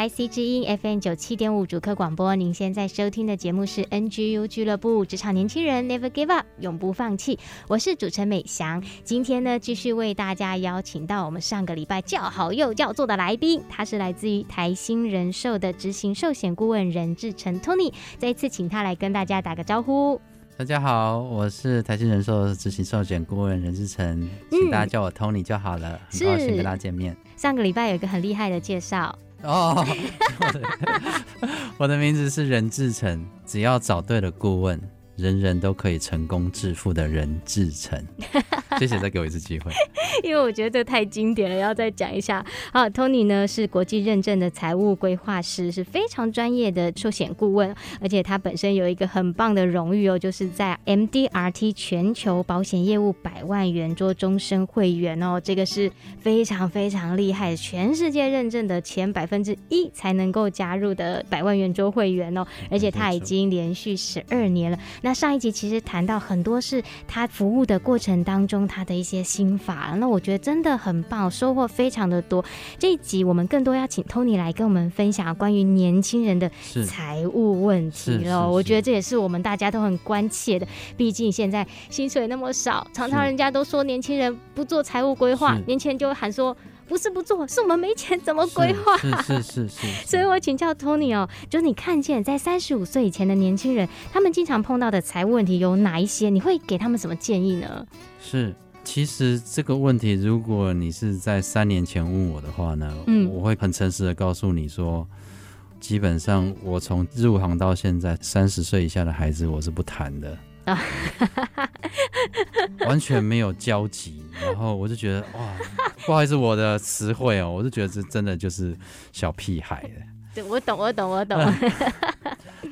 IC 之音 FM 九七点五主客广播，您现在收听的节目是 NGU 俱乐部职场年轻人 Never Give Up 永不放弃，我是主持人美翔。今天呢，继续为大家邀请到我们上个礼拜叫好又叫座的来宾，他是来自于台新人寿的执行寿险顾问任志成 Tony，再一次请他来跟大家打个招呼。大家好，我是台新人寿执行寿险顾问任志成，请大家叫我 Tony 就好了，嗯、很高兴跟大家见面。上个礼拜有一个很厉害的介绍。哦，我的，名字是任志成，只要找对了顾问，人人都可以成功致富的任志成，谢谢再给我一次机会。因为我觉得这太经典了，要再讲一下。好，Tony 呢是国际认证的财务规划师，是非常专业的寿险顾问，而且他本身有一个很棒的荣誉哦，就是在 MDRT 全球保险业务百万圆桌终身会员哦，这个是非常非常厉害，全世界认证的前百分之一才能够加入的百万圆桌会员哦，而且他已经连续十二年了。那上一集其实谈到很多是他服务的过程当中他的一些心法，那我觉得真的很棒，收获非常的多。这一集我们更多要请 Tony 来跟我们分享关于年轻人的财务问题喽。我觉得这也是我们大家都很关切的，毕竟现在薪水那么少，常常人家都说年轻人不做财务规划，年轻人就会喊说。不是不做，是我们没钱，怎么规划？是是是是，是，是。所以我请教 Tony 哦，就是你看见在三十五岁以前的年轻人，他们经常碰到的财务问题有哪一些？你会给他们什么建议呢？是，其实这个问题，如果你是在三年前问我的话呢，嗯，我会很诚实的告诉你说，基本上我从入行到现在，三十岁以下的孩子我是不谈的。完全没有交集，然后我就觉得哇，不好意思，我的词汇哦，我就觉得这真的就是小屁孩。对，我懂，我懂，我懂。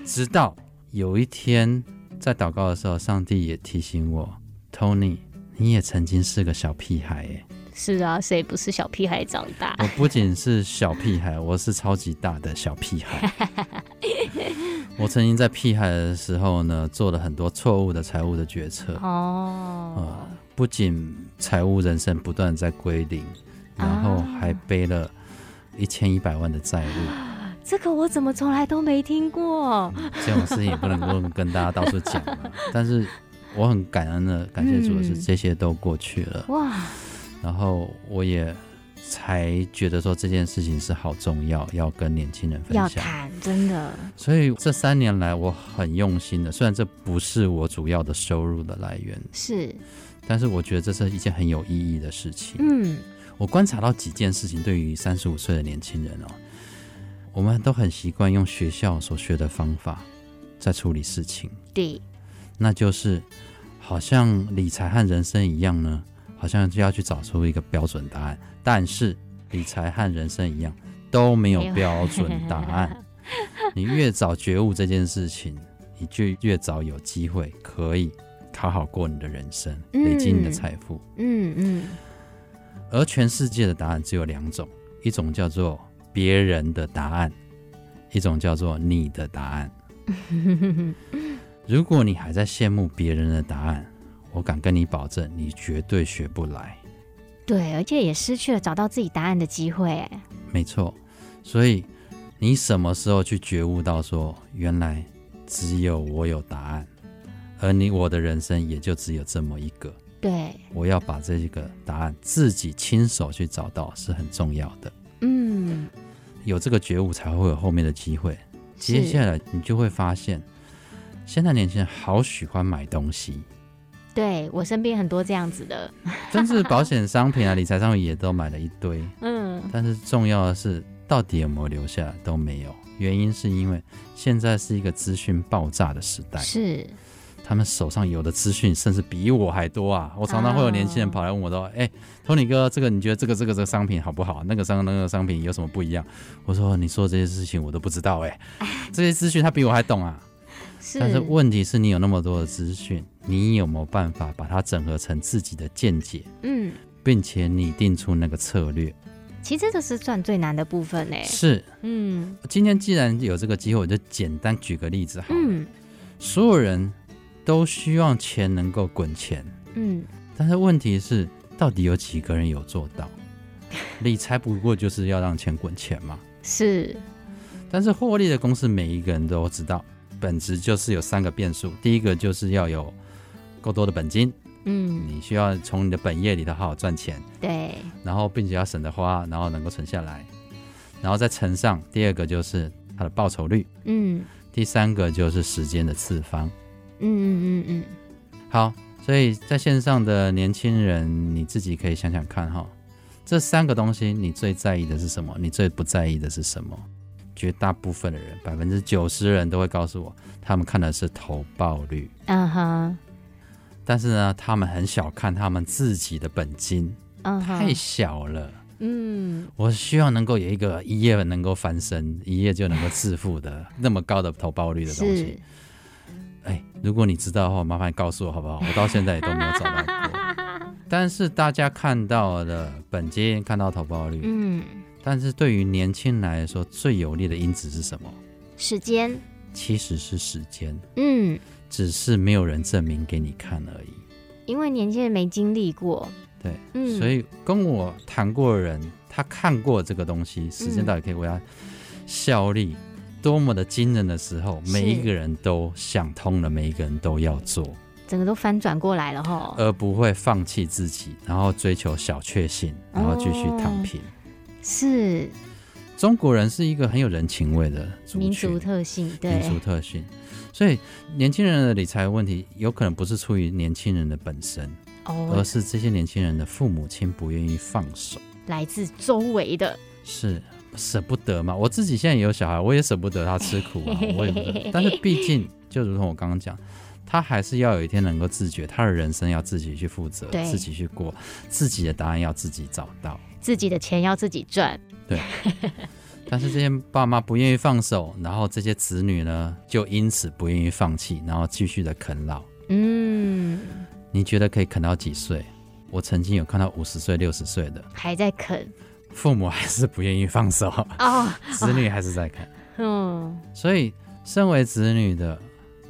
直到有一天在祷告的时候，上帝也提醒我，Tony，你也曾经是个小屁孩耶。是啊，谁不是小屁孩长大？我不仅是小屁孩，我是超级大的小屁孩。我曾经在屁孩的时候呢，做了很多错误的财务的决策。哦，呃，不仅财务人生不断在归零，然后还背了一千一百万的债务。啊，这个我怎么从来都没听过？嗯，这种事情也不能够跟大家到处讲。但是我很感恩的，感谢主的是这些都过去了。嗯，哇！然后我也。才觉得说这件事情是好重要，要跟年轻人分享。要谈，真的。所以这三年来，我很用心的。虽然这不是我主要的收入的来源，是，但是我觉得这是一件很有意义的事情。嗯，我观察到几件事情，对于三十五岁的年轻人哦，我们都很习惯用学校所学的方法在处理事情。对，那就是好像理财和人生一样呢。好像就要去找出一个标准答案，但是理财和人生一样都没有标准答案。你越早觉悟这件事情，你就越早有机会可以考好过你的人生，累积你的财富。嗯嗯。而全世界的答案只有两种，一种叫做别人的答案，一种叫做你的答案。如果你还在羡慕别人的答案，我敢跟你保证，你绝对学不来。对，而且也失去了找到自己答案的机会。没错，所以你什么时候去觉悟到说，原来只有我有答案，而你我的人生也就只有这么一个。对，我要把这个答案自己亲手去找到是很重要的。嗯，有这个觉悟才会有后面的机会。接下来你就会发现，现在年轻人好喜欢买东西。对，我身边很多这样子的，真是保险商品啊、理财商品也都买了一堆。嗯，但是重要的是，到底有没有留下来？都没有。原因是因为现在是一个资讯爆炸的时代，是他们手上有的资讯甚至比我还多啊！我常常会有年轻人跑来问我说：“哎、oh. 欸，Tony 哥，这个你觉得这个这个这个商品好不好？那个商那个商品有什么不一样？”我说：“你说这些事情我都不知道哎、欸，这些资讯他比我还懂啊。”是，但是问题是你有那么多的资讯，你有没有办法把它整合成自己的见解？嗯，并且拟定出那个策略。其实这是算最难的部分呢。是，嗯，今天既然有这个机会，我就简单举个例子好了。嗯，所有人都希望钱能够滚钱，嗯，但是问题是，到底有几个人有做到？理财不过就是要让钱滚钱嘛。是，但是获利的公式，每一个人都知道，本质就是有三个变数。第一个就是要有够多的本金。嗯，你需要从你的本业里头好好赚钱，对，然后并且要省得花，然后能够存下来，然后再乘上第二个就是它的报酬率，嗯，第三个就是时间的次方，嗯嗯嗯嗯，好，所以在线上的年轻人，你自己可以想想看哈，这三个东西你最在意的是什么？你最不在意的是什么？绝大部分的人，百分之九十人都会告诉我，他们看的是投报率，嗯哼。但是呢，他们很小看他们自己的本金，uh huh. 太小了。嗯，我希望能够有一个一夜能够翻身，一夜就能够致富的 那么高的投报率的东西。哎，如果你知道的话，麻烦告诉我好不好？我到现在也都没有找到过。但是大家看到的本金，看到投报率，嗯，但是对于年轻人来说，最有利的因子是什么？时间。其实是时间。嗯。只是没有人证明给你看而已，因为年轻人没经历过。对，嗯，所以跟我谈过的人，他看过这个东西，时间到底可以为他效力多么的惊人的时候，嗯、每一个人都想通了，每一个人都要做，整个都翻转过来了哈，而不会放弃自己，然后追求小确幸，然后继续躺平。哦、是，中国人是一个很有人情味的民族特性，对，民族特性。所以，年轻人的理财问题有可能不是出于年轻人的本身，oh, 而是这些年轻人的父母亲不愿意放手，来自周围的，是舍不得嘛？我自己现在也有小孩，我也舍不得他吃苦啊，我也不得。但是毕竟，就如同我刚刚讲，他还是要有一天能够自觉，他的人生要自己去负责，自己去过，自己的答案要自己找到，自己的钱要自己赚，对。但是这些爸妈不愿意放手，然后这些子女呢，就因此不愿意放弃，然后继续的啃老。嗯，你觉得可以啃到几岁？我曾经有看到五十岁、六十岁的还在啃，父母还是不愿意放手哦，子女还是在啃。嗯、哦，所以身为子女的，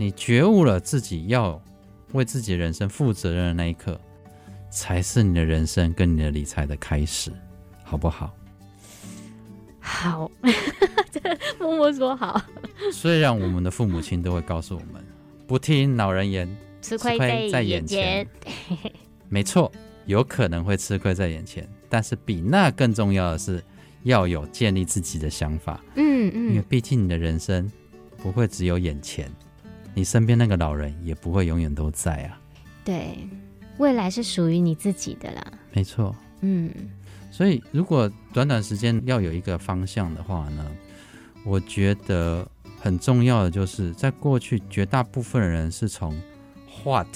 你觉悟了自己要为自己人生负责任的那一刻，才是你的人生跟你的理财的开始，好不好？好，默默说好。虽然我们的父母亲都会告诉我们，不听老人言，吃亏在眼前。没错，有可能会吃亏在眼前，但是比那更重要的是要有建立自己的想法。嗯嗯，因为毕竟你的人生不会只有眼前，你身边那个老人也不会永远都在啊。对，未来是属于你自己的啦。没错。嗯。所以，如果短短时间要有一个方向的话呢，我觉得很重要的就是，在过去绝大部分人是从 what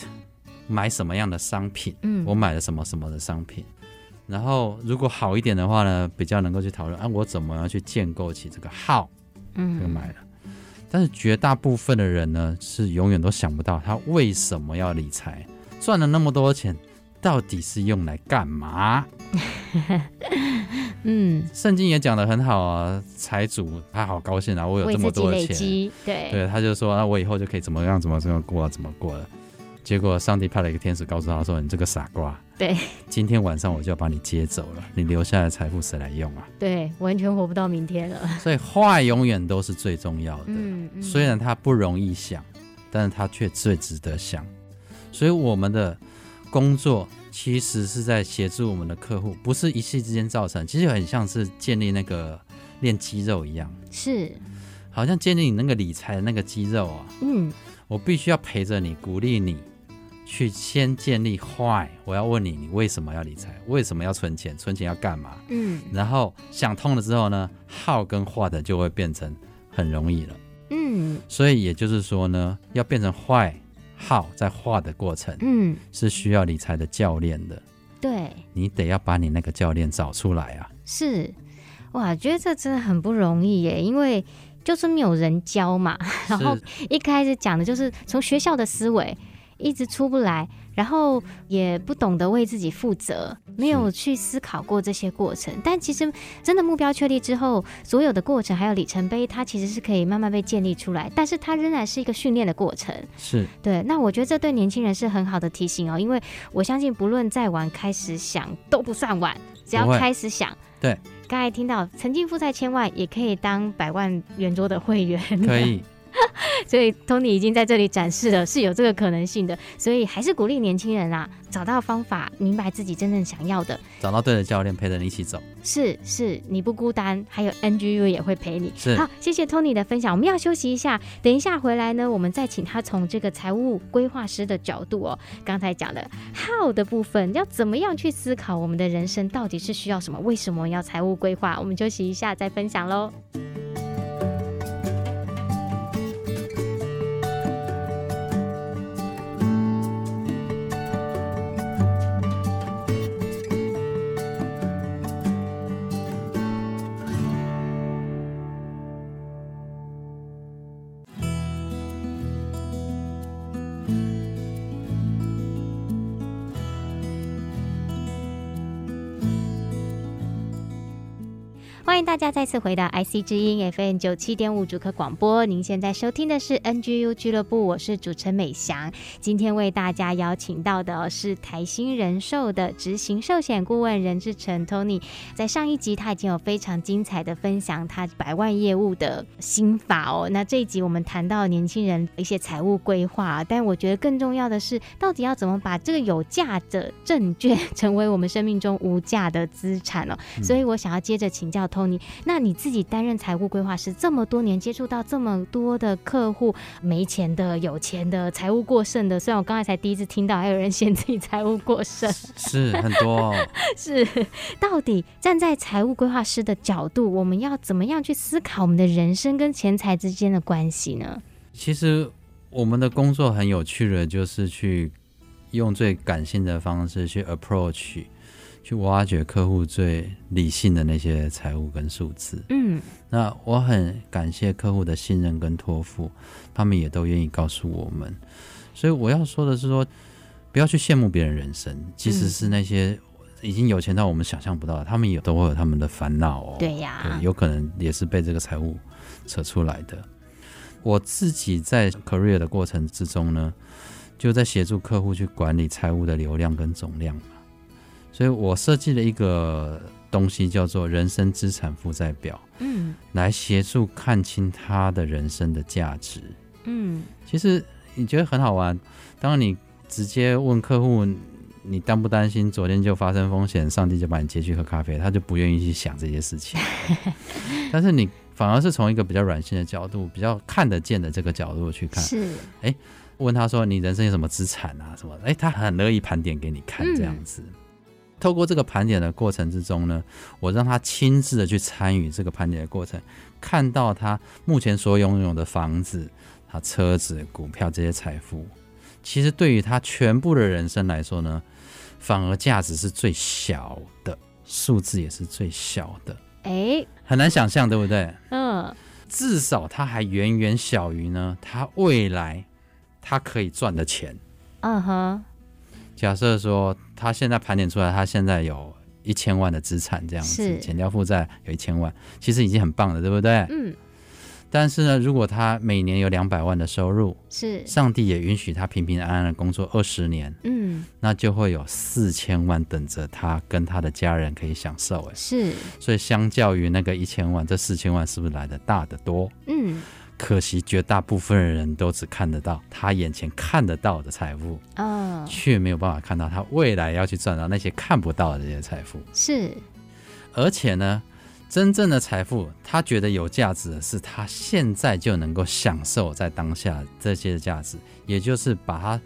买什么样的商品，嗯，我买了什么什么的商品，然后如果好一点的话呢，比较能够去讨论啊，我怎么样去建构起这个 how，嗯，就买了。但是绝大部分的人呢，是永远都想不到他为什么要理财，赚了那么多钱。到底是用来干嘛？嗯，圣经也讲得很好啊，财主他好高兴啊，我有这么多的钱，对对，他就说，那我以后就可以怎么样怎么怎么过怎么过了。结果上帝派了一个天使告诉他说：“你这个傻瓜，对，今天晚上我就要把你接走了，你留下的财富谁来用啊？”对，完全活不到明天了。所以话永远都是最重要的，嗯嗯，虽然它不容易想，但是它却最值得想。所以我们的。工作其实是在协助我们的客户，不是一夕之间造成，其实很像是建立那个练肌肉一样，是，好像建立你那个理财的那个肌肉啊。嗯，我必须要陪着你，鼓励你，去先建立 why。我要问你，你为什么要理财？为什么要存钱？存钱要干嘛？嗯然后想通了之后呢，how 跟 what 就会变成很容易了。嗯所以也就是说呢，要变成 why、how 在 what 的过程嗯，是需要理财的教练的。对，你得要把你那个教练找出来啊。是哇，觉得这真的很不容易耶，因为就是没有人教嘛。然后一开始讲的就是从学校的思维一直出不来，然后也不懂得为自己负责，没有去思考过这些过程。但其实真的目标确立之后，所有的过程还有里程碑，它其实是可以慢慢被建立出来，但是它仍然是一个训练的过程。是对，那我觉得这对年轻人是很好的提醒哦，因为我相信不论再晚开始想都不算晚，只要开始想。对，刚才听到曾经负债千万，也可以当百万圆桌的会员，可以。所以 Tony 已经在这里展示了是有这个可能性的，所以还是鼓励年轻人啊，找到方法，明白自己真正想要的，找到对的教练陪着你一起走。是是，你不孤单，还有 NGU 也会陪你。是好，谢谢 Tony 的分享，我们要休息一下，等一下回来呢，我们再请他从这个财务规划师的角度哦，刚才讲的 How 的部分，要怎么样去思考我们的人生到底是需要什么，为什么要财务规划？我们休息一下再分享喽。大家再次回到 IC 之音 FM 九七点五主客广播。您现在收听的是 NGU 俱乐部，我是主持人美翔。今天为大家邀请到的是台新人寿的执行寿险顾问任志成 Tony。在上一集他已经有非常精彩的分享他百万业务的心法哦。那这一集我们谈到年轻人一些财务规划，但我觉得更重要的是，到底要怎么把这个有价的证券 成为我们生命中无价的资产哦。所以我想要接着请教 Tony，那你自己担任财务规划师这么多年，接触到这么多的客户，没钱的、有钱的、财务过剩的，虽然我刚才才第一次听到还有人嫌自己财务过剩，是很多、哦，是到底站在财务规划师的角度，我们要怎么样去思考我们的人生跟钱财之间的关系呢？其实我们的工作很有趣的，就是去用最感性的方式去 approach。去挖掘客户最理性的那些财务跟数字。嗯，那我很感谢客户的信任跟托付，他们也都愿意告诉我们。所以我要说的是说，不要去羡慕别人人生，即使是那些已经有钱到我们想象不到的，他们也都会有他们的烦恼哦。对呀，对，有可能也是被这个财务扯出来的。我自己在 career 的过程之中呢，就在协助客户去管理财务的流量跟总量。所以我设计了一个东西，叫做人生资产负债表，嗯，来协助看清他的人生的价值。嗯，其实你觉得很好玩，当你直接问客户，你担不担心昨天就发生风险，上帝就把你接去喝咖啡，他就不愿意去想这些事情。但是你反而是从一个比较软性的角度，比较看得见的这个角度去看，是，哎，问他说你人生有什么资产啊？什么？哎，他很乐意盘点给你看，这样子。嗯透过这个盘点的过程之中呢，我让他亲自的去参与这个盘点的过程，看到他目前所拥有的房子、他车子、股票这些财富，其实对于他全部的人生来说呢，反而价值是最小的，数字也是最小的。哎，很难想象，对不对？嗯，至少他还远远小于呢，他未来他可以赚的钱。嗯哼。假设说他现在盘点出来，他现在有一千万的资产，这样子减掉负债有一千万，其实已经很棒了，对不对？嗯。但是呢，如果他每年有两百万的收入，是上帝也允许他平平安安的工作二十年，嗯，那就会有四千万等着他跟他的家人可以享受。哎，是。所以相较于那个一千万，这四千万是不是来的大得多？嗯。可惜，绝大部分人都只看得到他眼前看得到的财富，哦，却没有办法看到他未来要去赚到那些看不到的这些财富。是，而且呢，真正的财富，他觉得有价值的是他现在就能够享受在当下这些的价值，也就是把他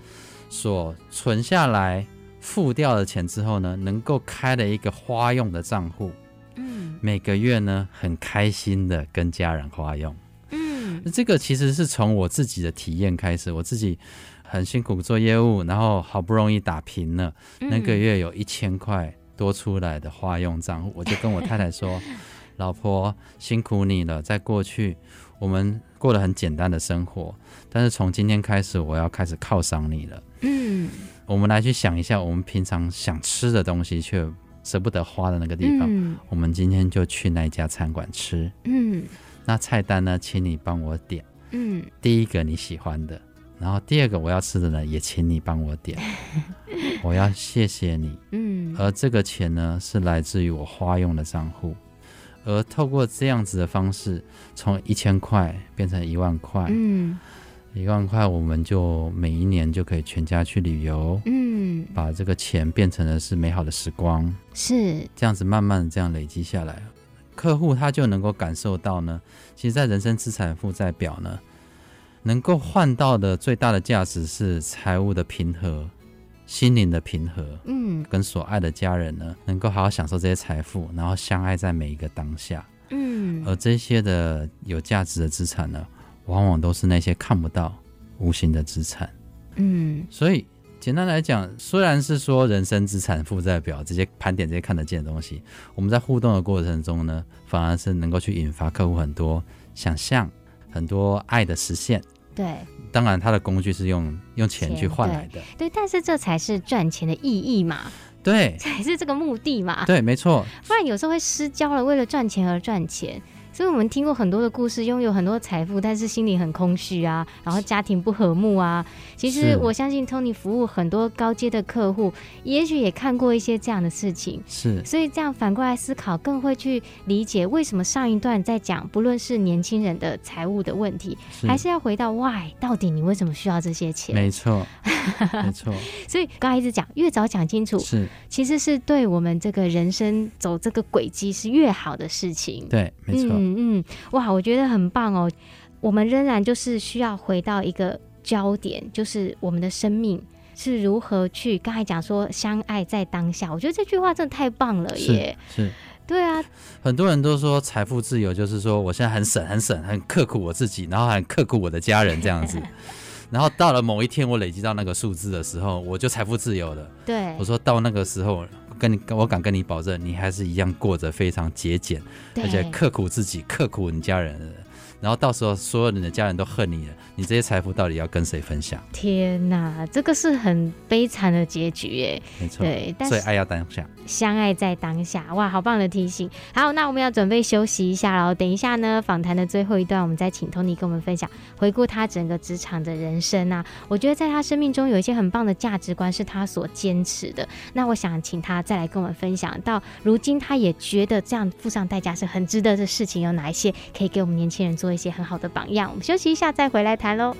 所存下来付掉的钱之后呢，能够开了一个花用的账户，嗯每个月呢很开心的跟家人花用。嗯这个其实是从我自己的体验开始，我自己很辛苦做业务，然后好不容易打平了，嗯那个月有一千块多出来的花用账户，我就跟我太太说：“老婆辛苦你了，在过去我们过得很简单的生活，但是从今天开始，我要开始犒赏你了。嗯我们来去想一下，我们平常想吃的东西却舍不得花的那个地方，嗯我们今天就去那家餐馆吃。嗯那菜单呢，请你帮我点。”嗯。第一个你喜欢的，然后第二个我要吃的呢，也请你帮我点，我要谢谢你。嗯。而这个钱呢，是来自于我花用的账户，而透过这样子的方式，从一千块变成一万块，嗯。一万块我们就每一年就可以全家去旅游，嗯。把这个钱变成的是美好的时光，是。这样子慢慢的这样累积下来，客户他就能够感受到呢，其实在人生资产负债表呢，能够换到的最大的价值是财务的平和、心灵的平和，嗯跟所爱的家人呢，能够好好享受这些财富，然后相爱在每一个当下。嗯而这些的有价值的资产呢，往往都是那些看不到、无形的资产。嗯所以简单来讲，虽然是说人生资产负债表这些盘点这些看得见的东西，我们在互动的过程中呢，反而是能够去引发客户很多想象、很多爱的实现。对当然，它的工具是用用钱钱去换来的。对，但是这才是赚钱的意义嘛，对才是这个目的嘛。对，没错。不然有时候会失焦了，为了赚钱而赚钱。所以我们听过很多的故事，拥有很多财富，但是心里很空虚啊，然后家庭不和睦啊。其实我相信 Tony 服务很多高阶的客户，也许也看过一些这样的事情。是所以这样反过来思考，更会去理解为什么上一段在讲，不论是年轻人的财务的问题，是还是要回到 why，到底你为什么需要这些钱？没错，没错，所以刚才一直讲，越早讲清楚，是其实是对我们这个人生走这个轨迹是越好的事情。对，没错，嗯嗯嗯，哇，我觉得很棒哦。我们仍然就是需要回到一个焦点，就是我们的生命是如何去。刚才讲说相爱在当下，我觉得这句话真的太棒了耶。是。对啊，很多人都说财富自由就是说我现在很省很省很刻苦我自己，然后很刻苦我的家人这样子，然后到了某一天我累积到那个数字的时候，我就财富自由了。对我，说到那个时候，跟你我敢跟你保证，你还是一样过着非常节俭，而且刻苦自己、刻苦你家人的。然后到时候所有人的家人都恨你了，你这些财富到底要跟谁分享？天哪，这个是很悲惨的结局耶。没错，对，但所以爱要当下。相爱在当下，哇，好棒的提醒。好，那我们要准备休息一下喽。等一下呢，访谈的最后一段，我们再请 Tony 跟我们分享，回顾他整个职场的人生啊。我觉得在他生命中有一些很棒的价值观是他所坚持的。那我想请他再来跟我们分享，到如今他也觉得这样付上代价是很值得的事情，有哪一些可以给我们年轻人做做一些很好的榜样？我们休息一下再回来谈喽。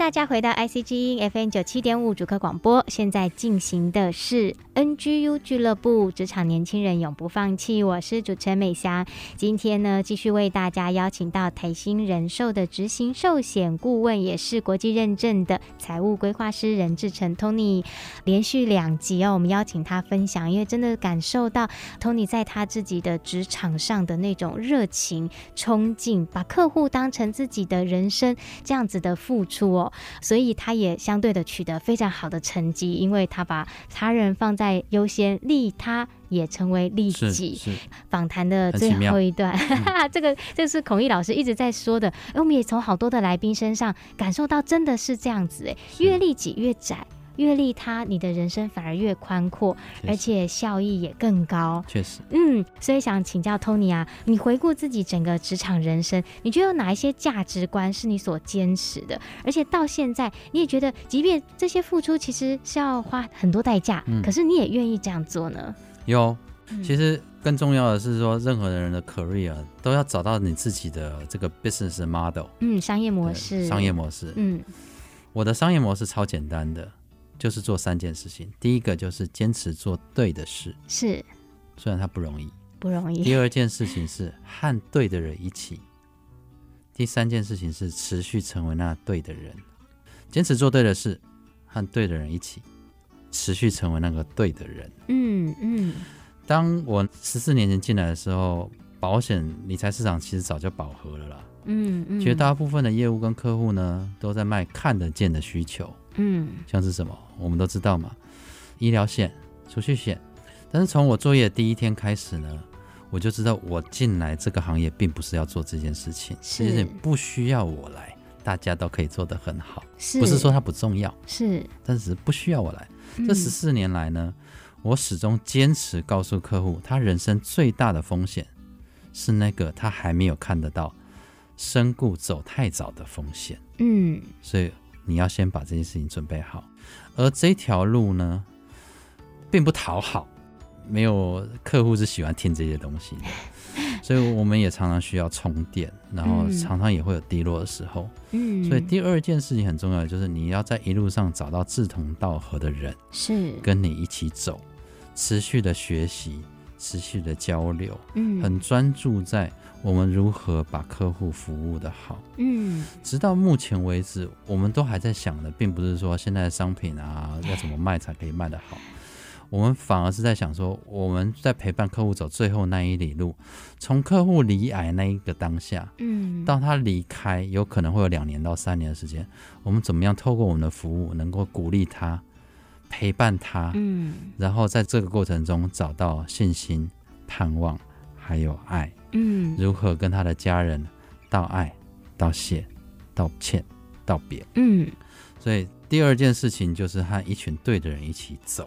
大家回到 IC g FM 九七点五主客广播，现在进行的是 NGU 俱乐部，职场年轻人永不放弃。我是主持人美香，今天呢继续为大家邀请到台新人寿的执行寿险顾问，也是国际认证的财务规划师任志成 Tony。连续两集哦，我们邀请他分享，因为真的感受到 Tony 在他自己的职场上的那种热情、冲劲，把客户当成自己的人生这样子的付出哦。所以他也相对的取得非常好的成绩，因为他把他人放在优先，利他也成为利己。访谈的最后一段，这个这是孔毅老师一直在说的，哎，我们也从好多的来宾身上感受到，真的是这样子，哎，越利己越窄。阅历他，你的人生反而越宽阔，而且效益也更高。确实，嗯，所以想请教 Tony 啊，你回顾自己整个职场人生，你觉得有哪一些价值观是你所坚持的？而且到现在，你也觉得，即便这些付出其实是要花很多代价，嗯，可是你也愿意这样做呢？有，其实更重要的是说，任何人的 career 都要找到你自己的这个 business model，嗯，商业模式，商业模式，嗯，我的商业模式超简单的。就是做三件事情，第一个就是坚持做对的事，是，虽然它不容易，不容易。第二件事情是和对的人一起，第三件事情是持续成为那对的人。坚持做对的事，和对的人一起，持续成为那个对的人。嗯嗯。当我十四年前进来的时候，保险理财市场其实早就饱和了啦。嗯嗯。绝大部分的业务跟客户呢，都在卖看得见的需求。嗯，像是什么，我们都知道嘛，医疗险、储蓄险。但是从我作业第一天开始呢，我就知道我进来这个行业并不是要做这件事情，是这件事情不需要我来，大家都可以做得很好。是，不是说它不重要，是，但是不需要我来。这十四年来呢，我始终坚持告诉客户，他人生最大的风险是那个他还没有看得到身故走太早的风险。嗯，所以。你要先把这件事情准备好，而这条路呢，并不讨好，没有客户是喜欢听这些东西的，所以我们也常常需要充电，然后常常也会有低落的时候。嗯，所以第二件事情很重要就是你要在一路上找到志同道合的人，是。跟你一起走，持续的学习，持续的交流，嗯，很专注在。我们如何把客户服务的好？嗯，直到目前为止，我们都还在想的，并不是说现在的商品啊要怎么卖才可以卖得好，我们反而是在想说，我们在陪伴客户走最后那一里路，从客户离癌那一个当下，嗯，到他离开，有可能会有两年到三年的时间，我们怎么样透过我们的服务，能够鼓励他，陪伴他，嗯，然后在这个过程中找到信心、盼望，还有爱。嗯，如何跟他的家人道爱、道谢、道歉、道别？嗯，所以第二件事情就是和一群对的人一起走。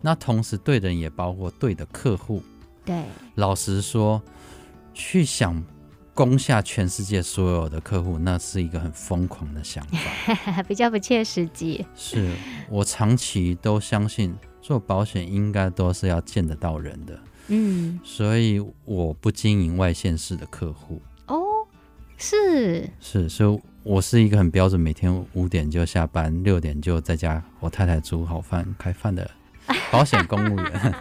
那同时，对的人也包括对的客户。对，老实说，去想攻下全世界所有的客户，那是一个很疯狂的想法，比较不切实际。是我长期都相信，做保险应该都是要见得到人的。嗯，所以我不经营外县市的客户哦，是是，所以我是一个很标准，每天五点就下班，六点就在家，我太太煮好饭开饭的保险公务员。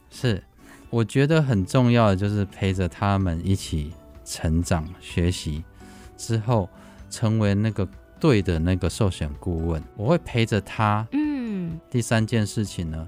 是，我觉得很重要的就是陪着他们一起成长、学习，之后成为那个对的那个寿险顾问，我会陪着他。嗯，第三件事情呢，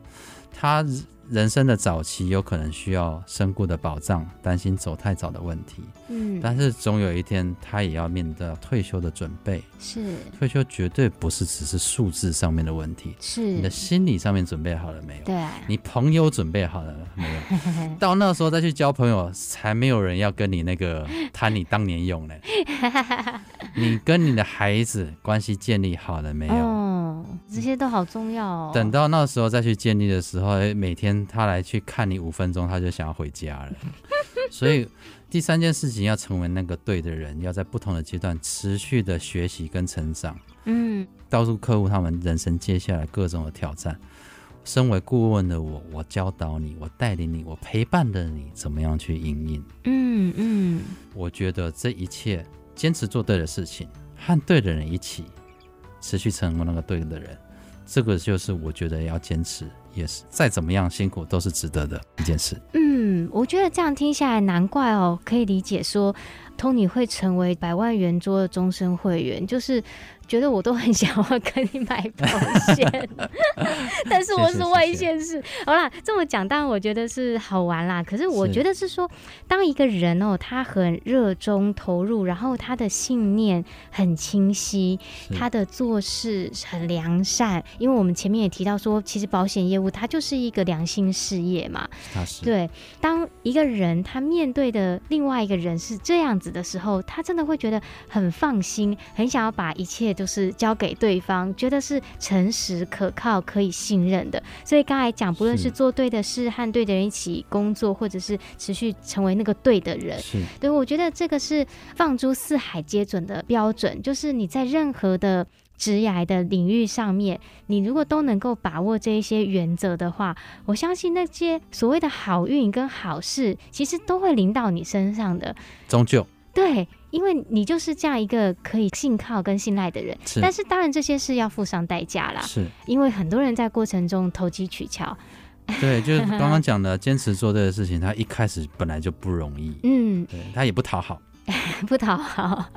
他。人生的早期有可能需要身故的保障，担心走太早的问题。嗯，但是总有一天他也要面对退休的准备。是，退休绝对不是只是数字上面的问题。是，你的心理上面准备好了没有？对，你朋友准备好了没有？到那时候再去交朋友，才没有人要跟你那个谈你当年勇呢。你跟你的孩子关系建立好了没有？哦，这些都好重要哦。等到那时候再去建立的时候，每天。他来去看你五分钟，他就想要回家了。所以第三件事情要成为那个对的人，要在不同的阶段持续的学习跟成长。嗯，告诉客户他们人生接下来各种的挑战。身为顾问的我，我教导你，我带领你，我陪伴着你，怎么样去应应？嗯嗯，我觉得这一切坚持做对的事情，和对的人一起，持续成为那个对的人，这个就是我觉得要坚持。也是，再怎么样辛苦都是值得的一件事。嗯，我觉得这样听下来，难怪哦，可以理解说，Tony 会成为百万圆桌的终身会员，就是。觉得我都很想要跟你买保险，但是我是外县市。好啦，这么讲当然我觉得是好玩啦。可是我觉得是说，当一个人哦，他很热衷投入，然后他的信念很清晰，他的做事很良善。因为我们前面也提到说，其实保险业务它就是一个良心事业嘛。对，当一个人他面对的另外一个人是这样子的时候，他真的会觉得很放心，很想要把一切都是交给对方，觉得是诚实、可靠、可以信任的。所以刚才讲，不论是做对的事，和对的人一起工作，或者是持续成为那个对的人，是对，我觉得这个是放诸四海皆准的标准，就是你在任何的。职涯的领域上面，你如果都能够把握这一些原则的话，我相信那些所谓的好运跟好事，其实都会临到你身上的。终究对，因为你就是这样一个可以信靠跟信赖的人。是，但是当然这些事要付上代价啦。是，因为很多人在过程中投机取巧。对，就是刚刚讲的，坚持做这个事情，他一开始本来就不容易。嗯，对，他也不讨好。不讨好，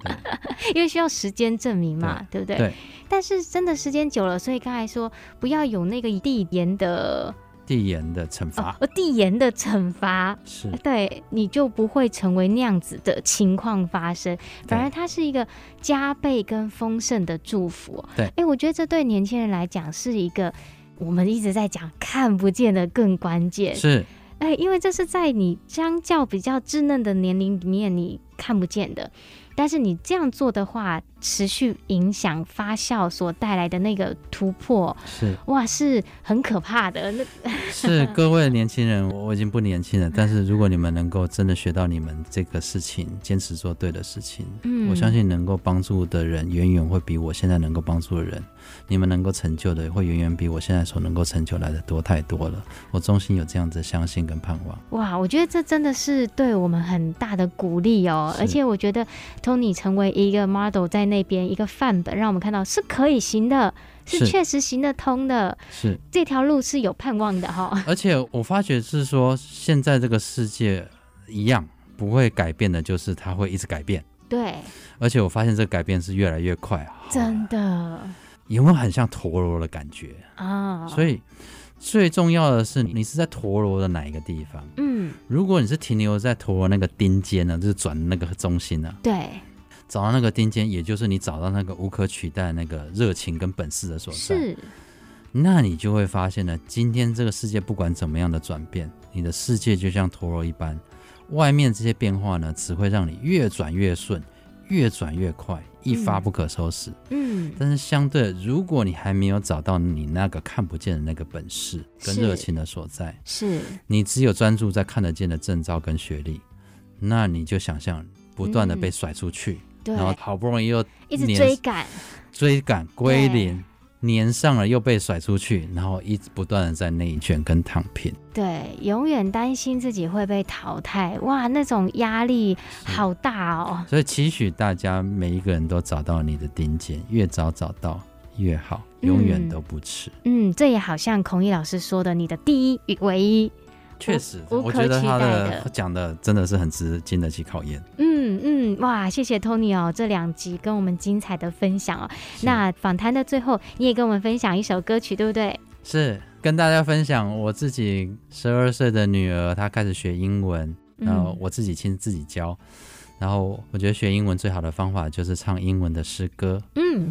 因为需要时间证明嘛，对，对不对？对。但是真的时间久了，所以刚才说不要有那个递延的递延的惩罚，呃，递延的惩罚。是。对，你就不会成为那样子的情况发生，反而它是一个加倍跟丰盛的祝福。对，哎，我觉得这对年轻人来讲是一个我们一直在讲看不见的更关键。是。哎，因为这是在你相较比较稚嫩的年龄里面你看不见的，但是你这样做的话。持续影响发酵所带来的那个突破是哇，是很可怕的。那 是各位年轻人，我已经不年轻了。但是如果你们能够真的学到你们这个事情，坚持做对的事情，嗯，我相信能够帮助的人远远会比我现在能够帮助的人，你们能够成就的会远远比我现在所能够成就来的多太多了。我衷心有这样子相信跟盼望。哇，我觉得这真的是对我们很大的鼓励哦。而且我觉得 Tony 成为一个 model 在。那边一个范本，让我们看到是可以行的，是确实行得通的，是这条路是有盼望的哈。而且我发觉是说，现在这个世界一样不会改变的，就是它会一直改变。对，而且我发现这个改变是越来越快，真的。有没有很像陀螺的感觉啊？所以最重要的是，你是在陀螺的哪一个地方？嗯，如果你是停留在陀螺那个钉尖呢，就是转那个中心呢？对。找到那个钉尖，也就是你找到那个无可取代那个热情跟本事的所在，是，那你就会发现呢，今天这个世界不管怎么样的转变，你的世界就像陀螺一般，外面这些变化呢，只会让你越转越顺，越转越快，一发不可收拾。嗯，但是相对，如果你还没有找到你那个看不见的那个本事跟热情的所在，是，是你只有专注在看得见的证照跟学历，那你就想象不断的被甩出去。嗯对，然后好不容易又一直追赶，追赶归零，粘上了又被甩出去，然后一直不断的在内卷跟躺平。对，永远担心自己会被淘汰，哇，那种压力好大哦。所以期许大家每一个人都找到你的顶点，越早找到越好，永远都不迟。嗯，嗯，这也好像孔毅老师说的，你的第一与唯一。确实，我觉得他的讲的真的是很值经得起考验。嗯嗯，哇，谢谢 Tony 哦，这两集跟我们精彩的分享哦。那访谈的最后，你也跟我们分享一首歌曲，对不对？是跟大家分享我自己十二岁的女儿，她开始学英文，然后我自己亲自己教。然后我觉得学英文最好的方法就是唱英文的诗歌。嗯，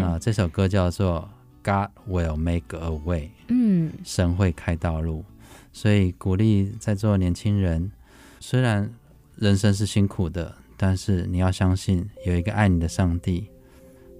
啊，这首歌叫做 God Will Make a Way。嗯，神会开道路。所以鼓励在座的年轻人，虽然人生是辛苦的，但是你要相信有一个爱你的上帝，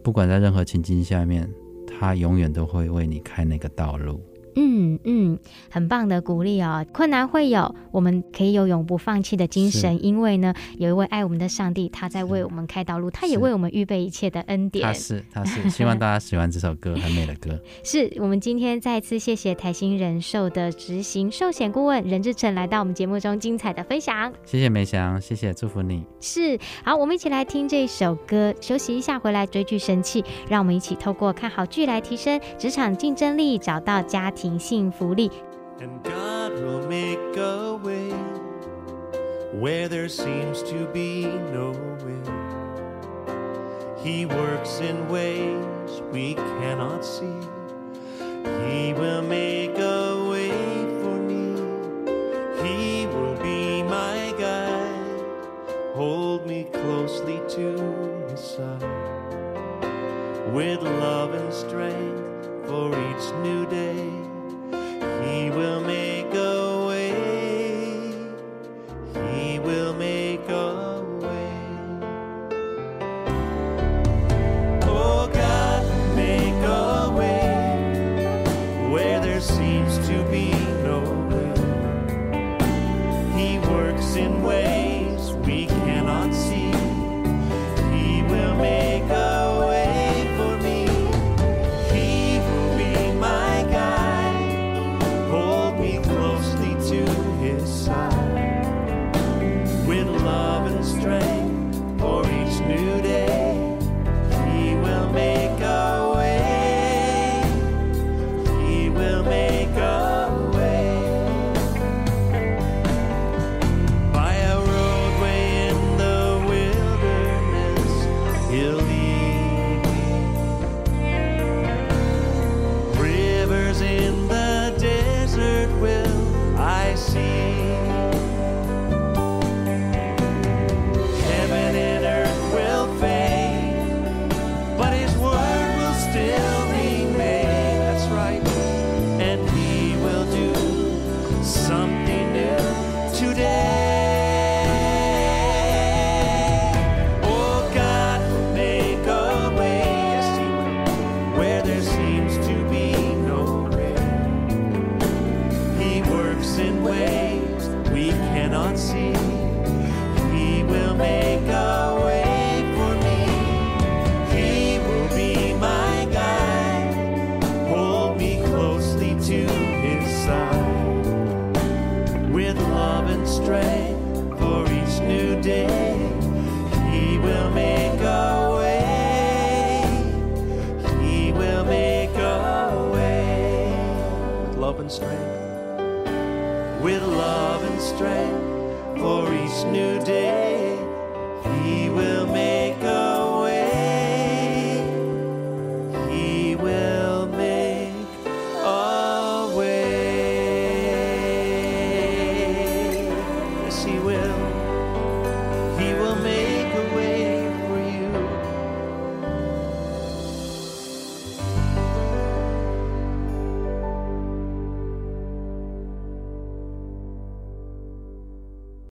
不管在任何情境下面，他永远都会为你开那个道路。嗯嗯，很棒的鼓励哦。困难会有，我们可以有永不放弃的精神，因为呢，有一位爱我们的上帝，他在为我们开道路，他也为我们预备一切的恩典。他是他是，希望大家喜欢这首歌，很美的歌。是我们今天再次谢谢台新人寿的执行寿险顾问任志成来到我们节目中精彩的分享。谢谢梅祥，谢谢祝福你。是好，我们一起来听这首歌，休息一下，回来追剧神器，让我们一起透过看好剧来提升职场竞争力，找到家庭。挺幸福力。And God will make a way where there seems to be no way. He works in ways we cannot see. He will make a way for me. He will be my guide. Hold me closely to his side with love and strength for each new day. new day.